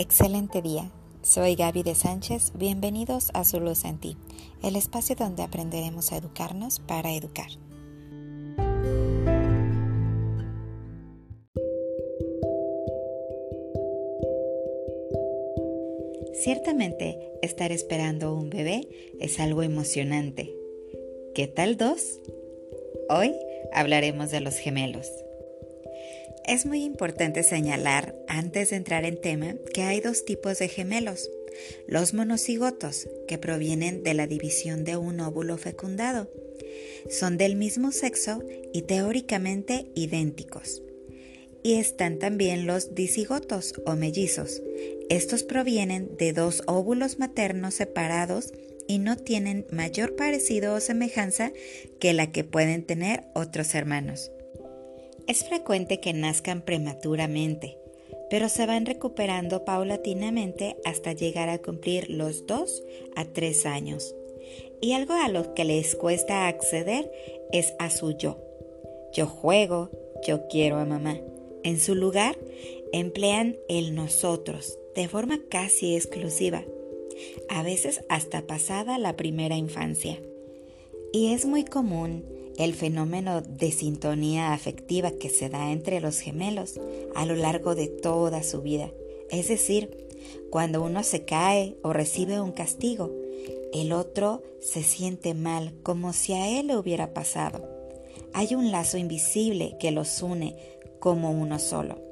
Excelente día. Soy Gaby de Sánchez. Bienvenidos a Su Luz en Ti, el espacio donde aprenderemos a educarnos para educar. Ciertamente, estar esperando un bebé es algo emocionante. ¿Qué tal dos? Hoy hablaremos de los gemelos. Es muy importante señalar, antes de entrar en tema, que hay dos tipos de gemelos. Los monocigotos, que provienen de la división de un óvulo fecundado. Son del mismo sexo y teóricamente idénticos. Y están también los disigotos o mellizos. Estos provienen de dos óvulos maternos separados y no tienen mayor parecido o semejanza que la que pueden tener otros hermanos. Es frecuente que nazcan prematuramente, pero se van recuperando paulatinamente hasta llegar a cumplir los 2 a 3 años. Y algo a lo que les cuesta acceder es a su yo. Yo juego, yo quiero a mamá. En su lugar, emplean el nosotros de forma casi exclusiva, a veces hasta pasada la primera infancia. Y es muy común el fenómeno de sintonía afectiva que se da entre los gemelos a lo largo de toda su vida. Es decir, cuando uno se cae o recibe un castigo, el otro se siente mal como si a él le hubiera pasado. Hay un lazo invisible que los une como uno solo.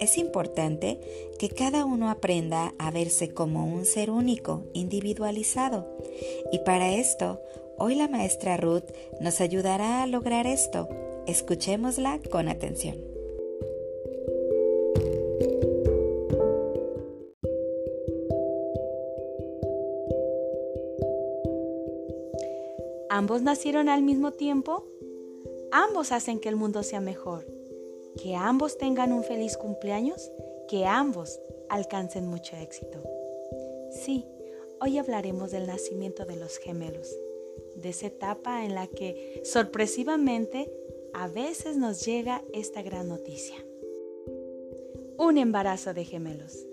Es importante que cada uno aprenda a verse como un ser único, individualizado. Y para esto, Hoy la maestra Ruth nos ayudará a lograr esto. Escuchémosla con atención. ¿Ambos nacieron al mismo tiempo? Ambos hacen que el mundo sea mejor. Que ambos tengan un feliz cumpleaños. Que ambos alcancen mucho éxito. Sí, hoy hablaremos del nacimiento de los gemelos de esa etapa en la que sorpresivamente a veces nos llega esta gran noticia. Un embarazo de gemelos.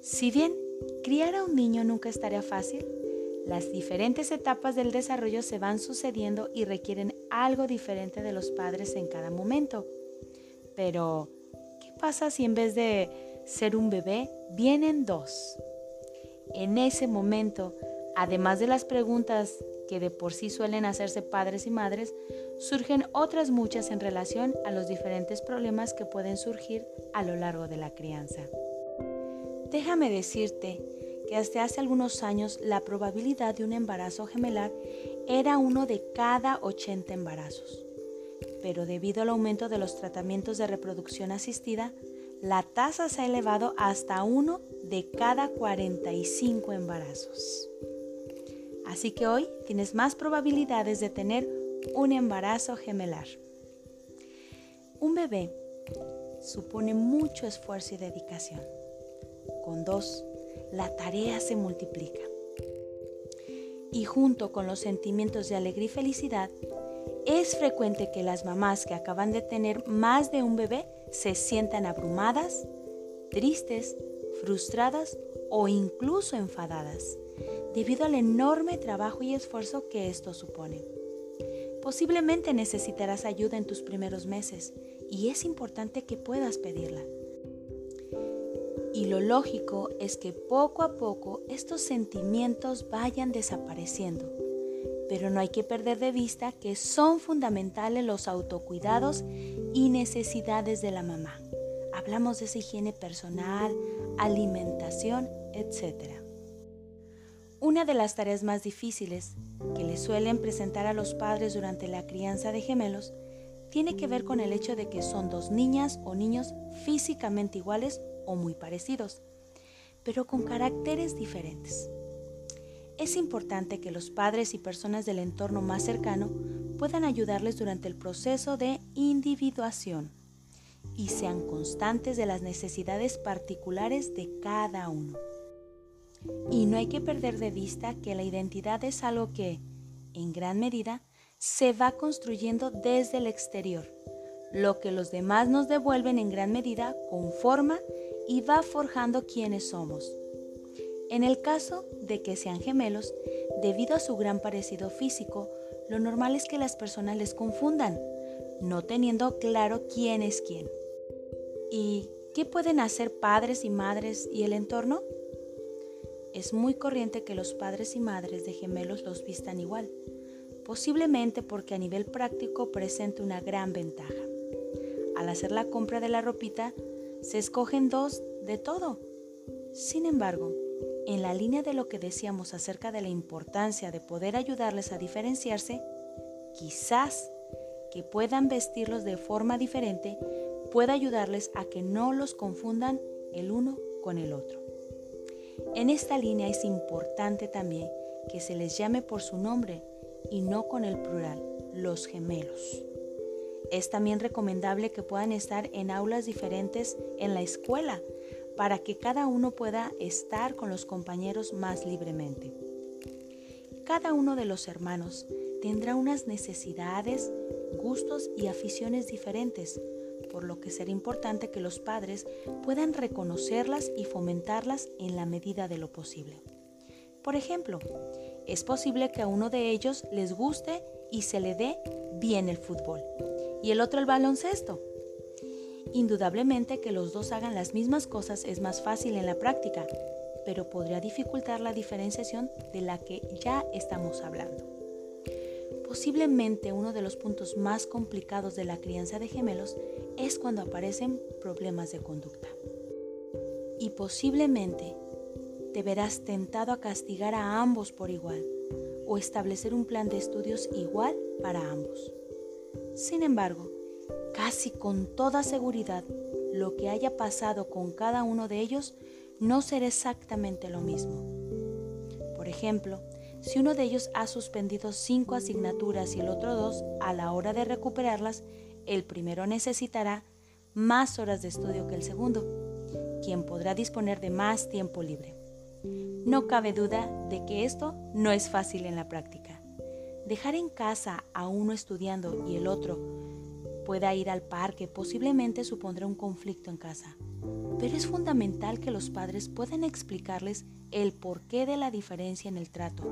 Si bien criar a un niño nunca estaría fácil, las diferentes etapas del desarrollo se van sucediendo y requieren algo diferente de los padres en cada momento. Pero, ¿qué pasa si en vez de ser un bebé, vienen dos? En ese momento, además de las preguntas que de por sí suelen hacerse padres y madres, surgen otras muchas en relación a los diferentes problemas que pueden surgir a lo largo de la crianza. Déjame decirte que hasta hace algunos años la probabilidad de un embarazo gemelar era uno de cada 80 embarazos. Pero debido al aumento de los tratamientos de reproducción asistida, la tasa se ha elevado hasta uno de cada 45 embarazos. Así que hoy tienes más probabilidades de tener un embarazo gemelar. Un bebé supone mucho esfuerzo y dedicación. Con dos, la tarea se multiplica. Y junto con los sentimientos de alegría y felicidad, es frecuente que las mamás que acaban de tener más de un bebé se sientan abrumadas, tristes, frustradas o incluso enfadadas debido al enorme trabajo y esfuerzo que esto supone. Posiblemente necesitarás ayuda en tus primeros meses y es importante que puedas pedirla. Y lo lógico es que poco a poco estos sentimientos vayan desapareciendo. Pero no hay que perder de vista que son fundamentales los autocuidados y necesidades de la mamá. Hablamos de esa higiene personal, alimentación, etc. Una de las tareas más difíciles que le suelen presentar a los padres durante la crianza de gemelos tiene que ver con el hecho de que son dos niñas o niños físicamente iguales o muy parecidos, pero con caracteres diferentes. Es importante que los padres y personas del entorno más cercano puedan ayudarles durante el proceso de individuación y sean constantes de las necesidades particulares de cada uno. Y no hay que perder de vista que la identidad es algo que, en gran medida, se va construyendo desde el exterior. Lo que los demás nos devuelven en gran medida conforma y va forjando quiénes somos. En el caso de que sean gemelos, debido a su gran parecido físico, lo normal es que las personas les confundan, no teniendo claro quién es quién. ¿Y qué pueden hacer padres y madres y el entorno? Es muy corriente que los padres y madres de gemelos los vistan igual, posiblemente porque a nivel práctico presenta una gran ventaja. Al hacer la compra de la ropita, se escogen dos de todo. Sin embargo, en la línea de lo que decíamos acerca de la importancia de poder ayudarles a diferenciarse, quizás que puedan vestirlos de forma diferente pueda ayudarles a que no los confundan el uno con el otro. En esta línea es importante también que se les llame por su nombre y no con el plural, los gemelos. Es también recomendable que puedan estar en aulas diferentes en la escuela para que cada uno pueda estar con los compañeros más libremente. Cada uno de los hermanos tendrá unas necesidades, gustos y aficiones diferentes, por lo que será importante que los padres puedan reconocerlas y fomentarlas en la medida de lo posible. Por ejemplo, es posible que a uno de ellos les guste y se le dé bien el fútbol y el otro el baloncesto. Indudablemente que los dos hagan las mismas cosas es más fácil en la práctica, pero podría dificultar la diferenciación de la que ya estamos hablando. Posiblemente uno de los puntos más complicados de la crianza de gemelos es cuando aparecen problemas de conducta. Y posiblemente te verás tentado a castigar a ambos por igual o establecer un plan de estudios igual para ambos. Sin embargo, casi con toda seguridad, lo que haya pasado con cada uno de ellos no será exactamente lo mismo. Por ejemplo, si uno de ellos ha suspendido cinco asignaturas y el otro dos, a la hora de recuperarlas, el primero necesitará más horas de estudio que el segundo, quien podrá disponer de más tiempo libre. No cabe duda de que esto no es fácil en la práctica. Dejar en casa a uno estudiando y el otro pueda ir al parque posiblemente supondrá un conflicto en casa, pero es fundamental que los padres puedan explicarles el porqué de la diferencia en el trato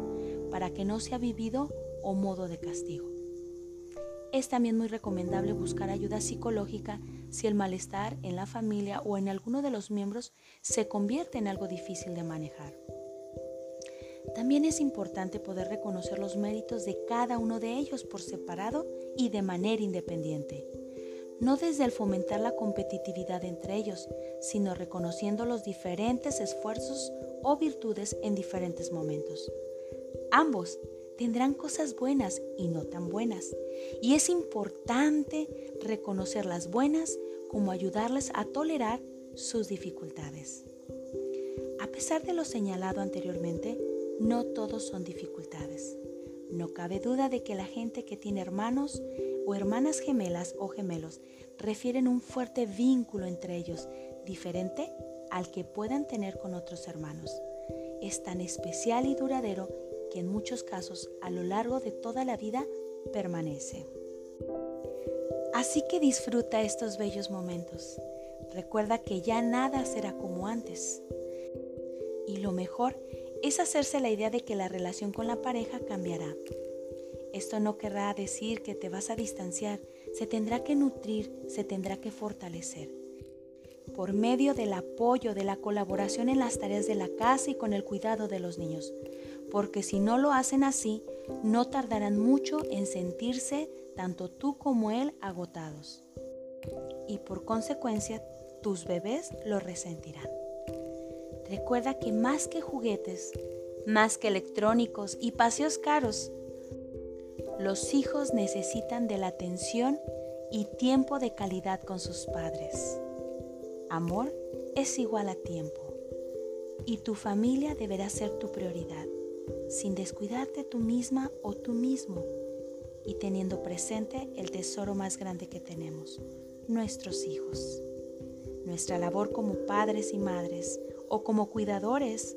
para que no sea vivido o modo de castigo. Es también muy recomendable buscar ayuda psicológica si el malestar en la familia o en alguno de los miembros se convierte en algo difícil de manejar. También es importante poder reconocer los méritos de cada uno de ellos por separado y de manera independiente. No desde el fomentar la competitividad entre ellos, sino reconociendo los diferentes esfuerzos o virtudes en diferentes momentos. Ambos tendrán cosas buenas y no tan buenas, y es importante reconocer las buenas como ayudarles a tolerar sus dificultades. A pesar de lo señalado anteriormente, no todos son dificultades. No cabe duda de que la gente que tiene hermanos o hermanas gemelas o gemelos refieren un fuerte vínculo entre ellos, diferente al que puedan tener con otros hermanos. Es tan especial y duradero que en muchos casos a lo largo de toda la vida permanece. Así que disfruta estos bellos momentos. Recuerda que ya nada será como antes. Y lo mejor es hacerse la idea de que la relación con la pareja cambiará. Esto no querrá decir que te vas a distanciar, se tendrá que nutrir, se tendrá que fortalecer. Por medio del apoyo, de la colaboración en las tareas de la casa y con el cuidado de los niños. Porque si no lo hacen así, no tardarán mucho en sentirse tanto tú como él agotados. Y por consecuencia, tus bebés lo resentirán. Recuerda que más que juguetes, más que electrónicos y paseos caros, los hijos necesitan de la atención y tiempo de calidad con sus padres. Amor es igual a tiempo y tu familia deberá ser tu prioridad, sin descuidarte tú misma o tú mismo y teniendo presente el tesoro más grande que tenemos, nuestros hijos. Nuestra labor como padres y madres o como cuidadores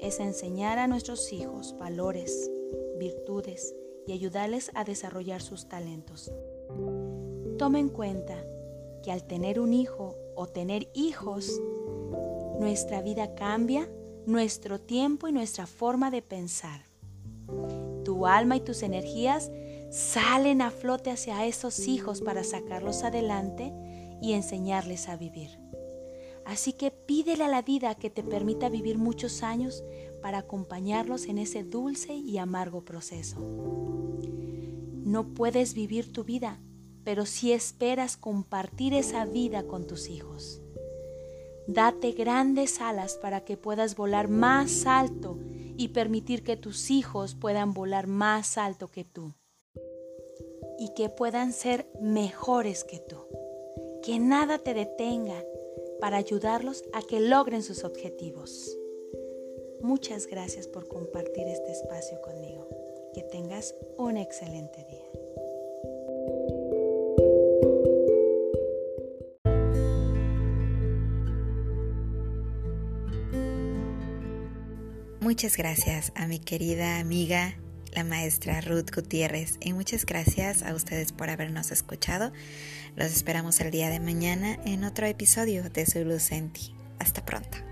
es enseñar a nuestros hijos valores, virtudes y ayudarles a desarrollar sus talentos. Toma en cuenta que al tener un hijo o tener hijos, nuestra vida cambia, nuestro tiempo y nuestra forma de pensar. Tu alma y tus energías salen a flote hacia esos hijos para sacarlos adelante y enseñarles a vivir. Así que pídele a la vida que te permita vivir muchos años para acompañarlos en ese dulce y amargo proceso. No puedes vivir tu vida, pero sí esperas compartir esa vida con tus hijos. Date grandes alas para que puedas volar más alto y permitir que tus hijos puedan volar más alto que tú y que puedan ser mejores que tú. Que nada te detenga para ayudarlos a que logren sus objetivos. Muchas gracias por compartir este espacio conmigo. Que tengas un excelente día. Muchas gracias a mi querida amiga, la maestra Ruth Gutiérrez, y muchas gracias a ustedes por habernos escuchado. Los esperamos el día de mañana en otro episodio de Zulu Senti. Hasta pronto.